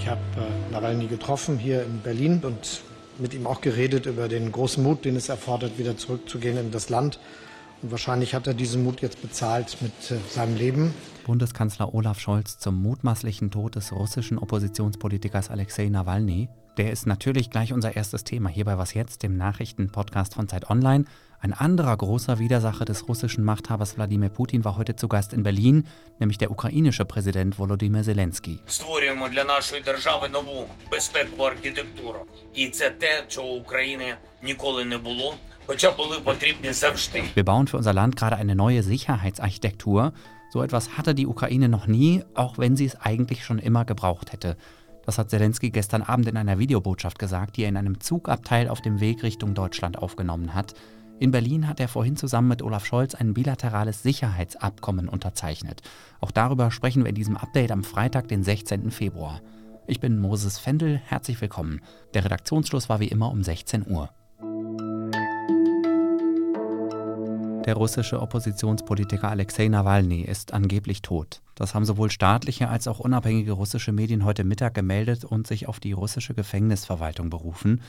Ich habe äh, Nawalny getroffen hier in Berlin und mit ihm auch geredet über den großen Mut, den es erfordert, wieder zurückzugehen in das Land. Und wahrscheinlich hat er diesen Mut jetzt bezahlt mit äh, seinem Leben. Bundeskanzler Olaf Scholz zum mutmaßlichen Tod des russischen Oppositionspolitikers Alexei Nawalny der ist natürlich gleich unser erstes Thema hier bei Was Jetzt, dem Nachrichtenpodcast von Zeit Online. Ein anderer großer Widersacher des russischen Machthabers Wladimir Putin war heute zu Gast in Berlin, nämlich der ukrainische Präsident Volodymyr Zelensky. Wir bauen für unser Land gerade eine neue Sicherheitsarchitektur. So etwas hatte die Ukraine noch nie, auch wenn sie es eigentlich schon immer gebraucht hätte. Das hat Zelensky gestern Abend in einer Videobotschaft gesagt, die er in einem Zugabteil auf dem Weg Richtung Deutschland aufgenommen hat. In Berlin hat er vorhin zusammen mit Olaf Scholz ein bilaterales Sicherheitsabkommen unterzeichnet. Auch darüber sprechen wir in diesem Update am Freitag, den 16. Februar. Ich bin Moses Fendel, herzlich willkommen. Der Redaktionsschluss war wie immer um 16 Uhr. Der russische Oppositionspolitiker Alexei Nawalny ist angeblich tot. Das haben sowohl staatliche als auch unabhängige russische Medien heute Mittag gemeldet und sich auf die russische Gefängnisverwaltung berufen.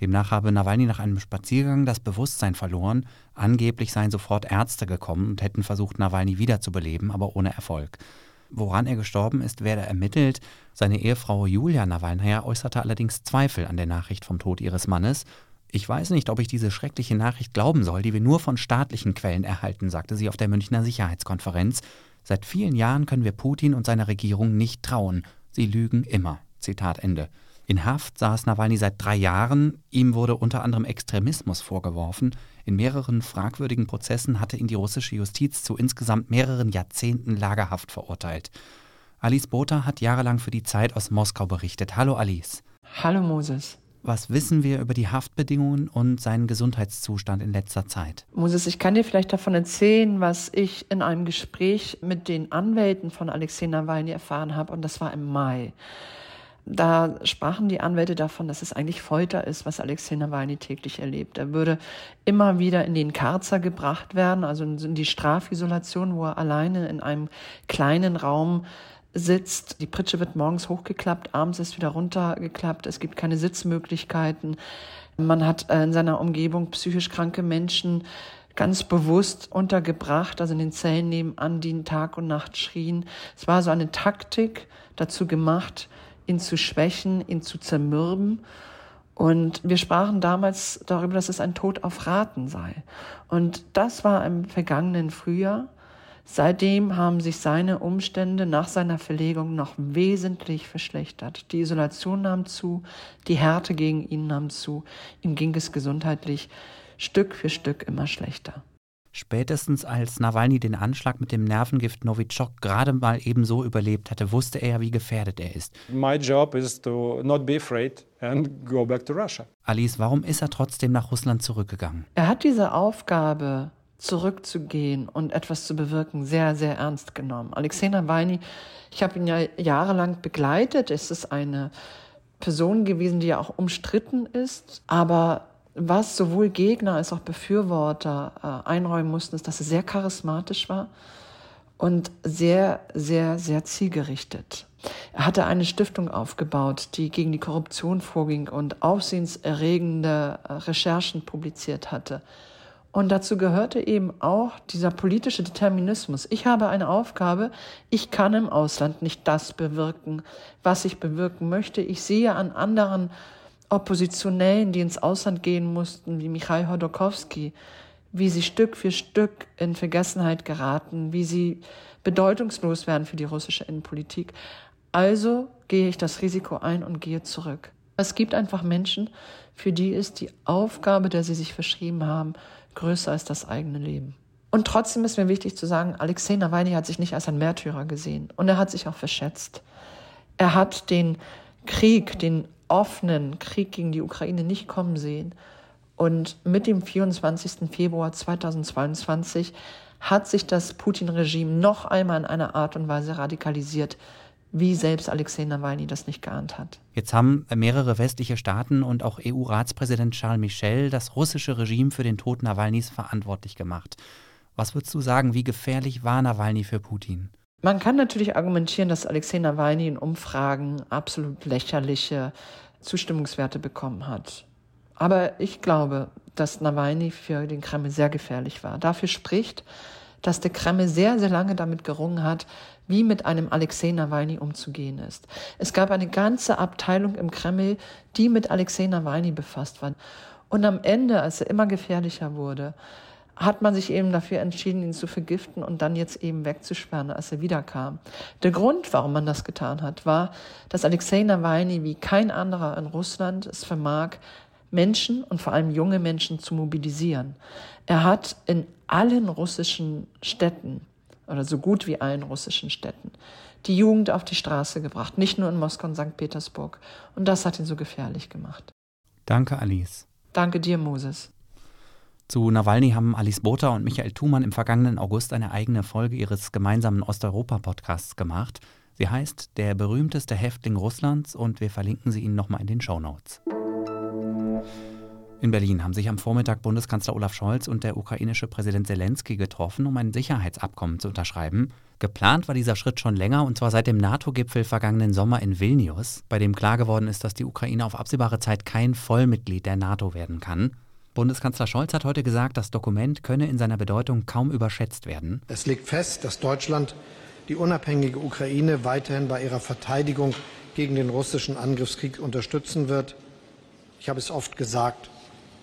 Demnach habe Nawalny nach einem Spaziergang das Bewusstsein verloren. Angeblich seien sofort Ärzte gekommen und hätten versucht, Nawalny wiederzubeleben, aber ohne Erfolg. Woran er gestorben ist, werde ermittelt. Seine Ehefrau Julia Nawalnaja äußerte allerdings Zweifel an der Nachricht vom Tod ihres Mannes. Ich weiß nicht, ob ich diese schreckliche Nachricht glauben soll, die wir nur von staatlichen Quellen erhalten, sagte sie auf der Münchner Sicherheitskonferenz. Seit vielen Jahren können wir Putin und seiner Regierung nicht trauen. Sie lügen immer. Zitat Ende. In Haft saß Nawalny seit drei Jahren. Ihm wurde unter anderem Extremismus vorgeworfen. In mehreren fragwürdigen Prozessen hatte ihn die russische Justiz zu insgesamt mehreren Jahrzehnten Lagerhaft verurteilt. Alice Botha hat jahrelang für die Zeit aus Moskau berichtet. Hallo Alice. Hallo Moses. Was wissen wir über die Haftbedingungen und seinen Gesundheitszustand in letzter Zeit? Moses, ich kann dir vielleicht davon erzählen, was ich in einem Gespräch mit den Anwälten von Alexei Nawalny erfahren habe, und das war im Mai. Da sprachen die Anwälte davon, dass es eigentlich Folter ist, was Alexei Nawalny täglich erlebt. Er würde immer wieder in den Karzer gebracht werden, also in die Strafisolation, wo er alleine in einem kleinen Raum sitzt. Die Pritsche wird morgens hochgeklappt, abends ist wieder runtergeklappt. Es gibt keine Sitzmöglichkeiten. Man hat äh, in seiner Umgebung psychisch kranke Menschen ganz bewusst untergebracht, also in den Zellen nebenan, die Tag und Nacht schrien. Es war so eine Taktik dazu gemacht, ihn zu schwächen, ihn zu zermürben. Und wir sprachen damals darüber, dass es ein Tod auf Raten sei. Und das war im vergangenen Frühjahr. Seitdem haben sich seine Umstände nach seiner Verlegung noch wesentlich verschlechtert. Die Isolation nahm zu, die Härte gegen ihn nahm zu. Ihm ging es gesundheitlich Stück für Stück immer schlechter. Spätestens als Nawalny den Anschlag mit dem Nervengift Novichok gerade mal ebenso überlebt hatte, wusste er, wie gefährdet er ist. My job is to not be afraid and go back to Russia. Alice, warum ist er trotzdem nach Russland zurückgegangen? Er hat diese Aufgabe, zurückzugehen und etwas zu bewirken, sehr, sehr ernst genommen. Alexei Nawalny, ich habe ihn ja jahrelang begleitet. Es ist eine Person gewesen, die ja auch umstritten ist, aber was sowohl Gegner als auch Befürworter äh, einräumen mussten, ist, dass er sehr charismatisch war und sehr, sehr, sehr zielgerichtet. Er hatte eine Stiftung aufgebaut, die gegen die Korruption vorging und aufsehenserregende äh, Recherchen publiziert hatte. Und dazu gehörte eben auch dieser politische Determinismus. Ich habe eine Aufgabe, ich kann im Ausland nicht das bewirken, was ich bewirken möchte. Ich sehe an anderen Oppositionellen, die ins Ausland gehen mussten, wie Michail Hodorkowski, wie sie Stück für Stück in Vergessenheit geraten, wie sie bedeutungslos werden für die russische Innenpolitik. Also gehe ich das Risiko ein und gehe zurück. Es gibt einfach Menschen, für die ist die Aufgabe, der sie sich verschrieben haben, größer als das eigene Leben. Und trotzdem ist mir wichtig zu sagen, Alexei Nawalny hat sich nicht als ein Märtyrer gesehen und er hat sich auch verschätzt. Er hat den Krieg, den offenen Krieg gegen die Ukraine nicht kommen sehen. Und mit dem 24. Februar 2022 hat sich das Putin-Regime noch einmal in einer Art und Weise radikalisiert, wie selbst Alexei Nawalny das nicht geahnt hat. Jetzt haben mehrere westliche Staaten und auch EU-Ratspräsident Charles Michel das russische Regime für den Tod Nawalnys verantwortlich gemacht. Was würdest du sagen, wie gefährlich war Nawalny für Putin? Man kann natürlich argumentieren, dass Alexei Nawalny in Umfragen absolut lächerliche Zustimmungswerte bekommen hat. Aber ich glaube, dass Nawalny für den Kreml sehr gefährlich war. Dafür spricht, dass der Kreml sehr, sehr lange damit gerungen hat, wie mit einem Alexei Nawalny umzugehen ist. Es gab eine ganze Abteilung im Kreml, die mit Alexei Nawalny befasst war. Und am Ende, als er immer gefährlicher wurde, hat man sich eben dafür entschieden, ihn zu vergiften und dann jetzt eben wegzusperren, als er wiederkam. Der Grund, warum man das getan hat, war, dass Alexei Nawalny wie kein anderer in Russland es vermag, Menschen und vor allem junge Menschen zu mobilisieren. Er hat in allen russischen Städten oder so gut wie allen russischen Städten die Jugend auf die Straße gebracht, nicht nur in Moskau und St. Petersburg. Und das hat ihn so gefährlich gemacht. Danke, Alice. Danke dir, Moses. Zu Nawalny haben Alice Botha und Michael Thumann im vergangenen August eine eigene Folge ihres gemeinsamen Osteuropa-Podcasts gemacht. Sie heißt Der berühmteste Häftling Russlands und wir verlinken sie Ihnen nochmal in den Show Notes. In Berlin haben sich am Vormittag Bundeskanzler Olaf Scholz und der ukrainische Präsident Zelensky getroffen, um ein Sicherheitsabkommen zu unterschreiben. Geplant war dieser Schritt schon länger und zwar seit dem NATO-Gipfel vergangenen Sommer in Vilnius, bei dem klar geworden ist, dass die Ukraine auf absehbare Zeit kein Vollmitglied der NATO werden kann. Bundeskanzler Scholz hat heute gesagt, das Dokument könne in seiner Bedeutung kaum überschätzt werden. Es liegt fest, dass Deutschland die unabhängige Ukraine weiterhin bei ihrer Verteidigung gegen den russischen Angriffskrieg unterstützen wird. Ich habe es oft gesagt,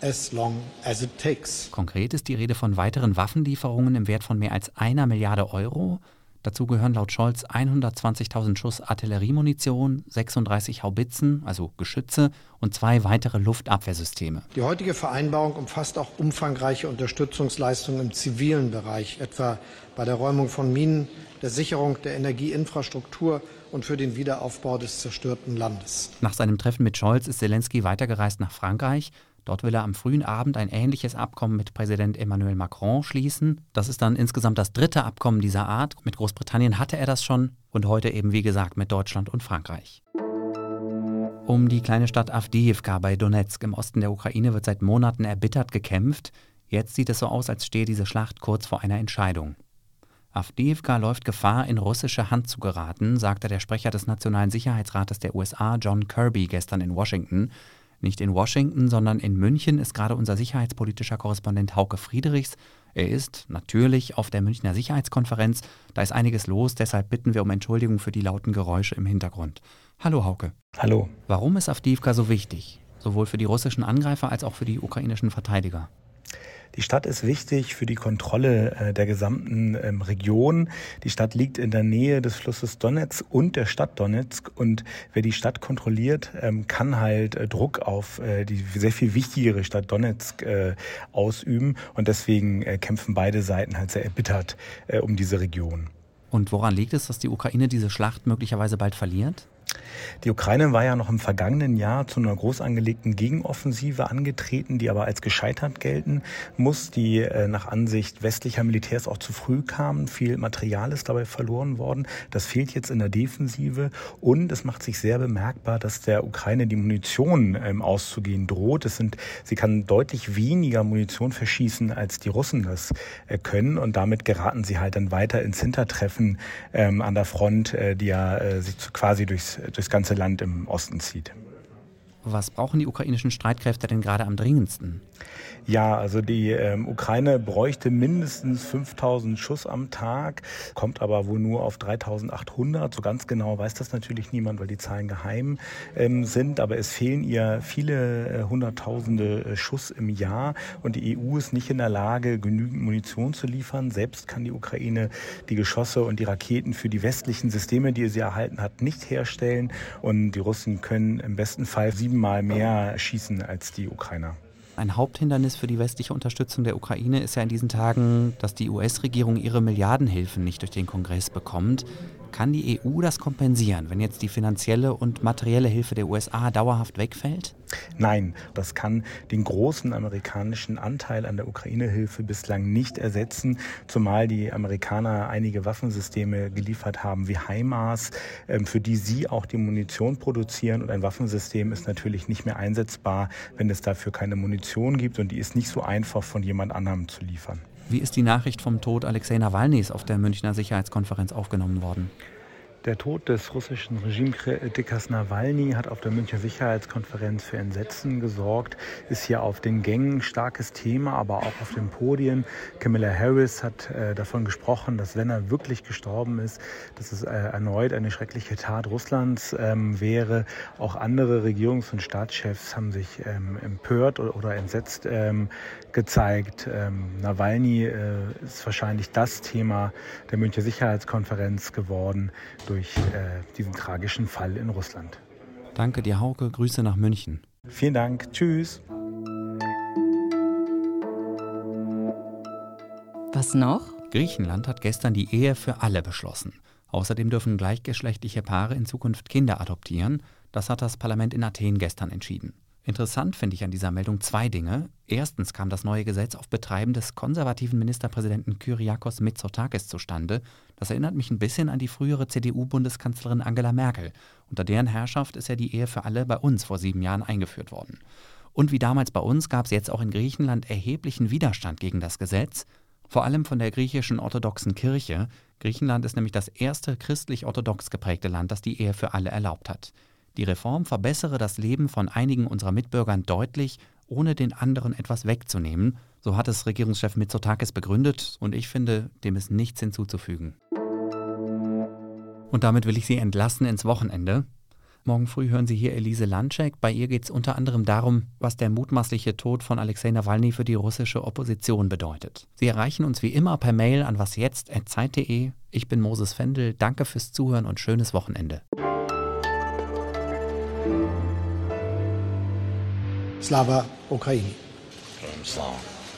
as long as it takes. Konkret ist die Rede von weiteren Waffenlieferungen im Wert von mehr als einer Milliarde Euro. Dazu gehören laut Scholz 120.000 Schuss Artilleriemunition, 36 Haubitzen, also Geschütze, und zwei weitere Luftabwehrsysteme. Die heutige Vereinbarung umfasst auch umfangreiche Unterstützungsleistungen im zivilen Bereich, etwa bei der Räumung von Minen, der Sicherung der Energieinfrastruktur und für den Wiederaufbau des zerstörten Landes. Nach seinem Treffen mit Scholz ist Zelensky weitergereist nach Frankreich. Dort will er am frühen Abend ein ähnliches Abkommen mit Präsident Emmanuel Macron schließen. Das ist dann insgesamt das dritte Abkommen dieser Art. Mit Großbritannien hatte er das schon und heute eben wie gesagt mit Deutschland und Frankreich. Um die kleine Stadt Avdiivka bei Donetsk im Osten der Ukraine wird seit Monaten erbittert gekämpft. Jetzt sieht es so aus, als stehe diese Schlacht kurz vor einer Entscheidung. Avdiivka läuft Gefahr, in russische Hand zu geraten, sagte der Sprecher des Nationalen Sicherheitsrates der USA, John Kirby, gestern in Washington. Nicht in Washington, sondern in München ist gerade unser sicherheitspolitischer Korrespondent Hauke Friedrichs. Er ist natürlich auf der Münchner Sicherheitskonferenz. Da ist einiges los, deshalb bitten wir um Entschuldigung für die lauten Geräusche im Hintergrund. Hallo Hauke. Hallo. Warum ist Avdiivka so wichtig? Sowohl für die russischen Angreifer als auch für die ukrainischen Verteidiger? Die Stadt ist wichtig für die Kontrolle äh, der gesamten ähm, Region. Die Stadt liegt in der Nähe des Flusses Donetsk und der Stadt Donetsk. Und wer die Stadt kontrolliert, ähm, kann halt äh, Druck auf äh, die sehr viel wichtigere Stadt Donetsk ausüben. Und deswegen kämpfen beide Seiten halt sehr erbittert um diese Region. Und woran liegt es, dass die Ukraine diese Schlacht möglicherweise bald verliert? Die Ukraine war ja noch im vergangenen Jahr zu einer groß angelegten Gegenoffensive angetreten, die aber als gescheitert gelten muss, die äh, nach Ansicht westlicher Militärs auch zu früh kam. Viel Material ist dabei verloren worden. Das fehlt jetzt in der Defensive und es macht sich sehr bemerkbar, dass der Ukraine die Munition ähm, auszugehen droht. Es sind, sie kann deutlich weniger Munition verschießen, als die Russen das äh, können und damit geraten sie halt dann weiter ins Hintertreffen ähm, an der Front, äh, die ja sich quasi durchs durchs ganze Land im Osten zieht. Was brauchen die ukrainischen Streitkräfte denn gerade am dringendsten? Ja, also die ähm, Ukraine bräuchte mindestens 5000 Schuss am Tag, kommt aber wohl nur auf 3800. So ganz genau weiß das natürlich niemand, weil die Zahlen geheim ähm, sind. Aber es fehlen ihr viele äh, Hunderttausende äh, Schuss im Jahr und die EU ist nicht in der Lage, genügend Munition zu liefern. Selbst kann die Ukraine die Geschosse und die Raketen für die westlichen Systeme, die sie erhalten hat, nicht herstellen. Und die Russen können im besten Fall siebenmal mehr schießen als die Ukrainer. Ein Haupthindernis für die westliche Unterstützung der Ukraine ist ja in diesen Tagen, dass die US-Regierung ihre Milliardenhilfen nicht durch den Kongress bekommt. Kann die EU das kompensieren, wenn jetzt die finanzielle und materielle Hilfe der USA dauerhaft wegfällt? Nein, das kann den großen amerikanischen Anteil an der Ukraine-Hilfe bislang nicht ersetzen, zumal die Amerikaner einige Waffensysteme geliefert haben wie HIMARS, ähm, für die sie auch die Munition produzieren. Und ein Waffensystem ist natürlich nicht mehr einsetzbar, wenn es dafür keine Munition gibt und die ist nicht so einfach von jemand anderem zu liefern. Wie ist die Nachricht vom Tod Alexei Nawalnys auf der Münchner Sicherheitskonferenz aufgenommen worden? Der Tod des russischen Regimekritikers Nawalny hat auf der Münchner Sicherheitskonferenz für Entsetzen gesorgt, ist hier auf den Gängen starkes Thema, aber auch auf den Podien. Camilla Harris hat äh, davon gesprochen, dass wenn er wirklich gestorben ist, dass es äh, erneut eine schreckliche Tat Russlands ähm, wäre. Auch andere Regierungs- und Staatschefs haben sich ähm, empört oder, oder entsetzt ähm, gezeigt. Ähm, Nawalny äh, ist wahrscheinlich das Thema der Münchner Sicherheitskonferenz geworden durch äh, diesen tragischen Fall in Russland. Danke dir, Hauke. Grüße nach München. Vielen Dank. Tschüss. Was noch? Griechenland hat gestern die Ehe für alle beschlossen. Außerdem dürfen gleichgeschlechtliche Paare in Zukunft Kinder adoptieren. Das hat das Parlament in Athen gestern entschieden. Interessant finde ich an dieser Meldung zwei Dinge. Erstens kam das neue Gesetz auf Betreiben des konservativen Ministerpräsidenten Kyriakos Mitsotakis zustande. Das erinnert mich ein bisschen an die frühere CDU-Bundeskanzlerin Angela Merkel. Unter deren Herrschaft ist ja die Ehe für alle bei uns vor sieben Jahren eingeführt worden. Und wie damals bei uns gab es jetzt auch in Griechenland erheblichen Widerstand gegen das Gesetz, vor allem von der griechischen orthodoxen Kirche. Griechenland ist nämlich das erste christlich-orthodox geprägte Land, das die Ehe für alle erlaubt hat. Die Reform verbessere das Leben von einigen unserer Mitbürgern deutlich, ohne den anderen etwas wegzunehmen. So hat es Regierungschef Mitsotakis begründet und ich finde, dem ist nichts hinzuzufügen. Und damit will ich Sie entlassen ins Wochenende. Morgen früh hören Sie hier Elise Landschek. Bei ihr geht es unter anderem darum, was der mutmaßliche Tod von Alexei Nawalny für die russische Opposition bedeutet. Sie erreichen uns wie immer per Mail an wasjetzt.zeit.de. Ich bin Moses Fendel. Danke fürs Zuhören und schönes Wochenende. Slava Ukraini.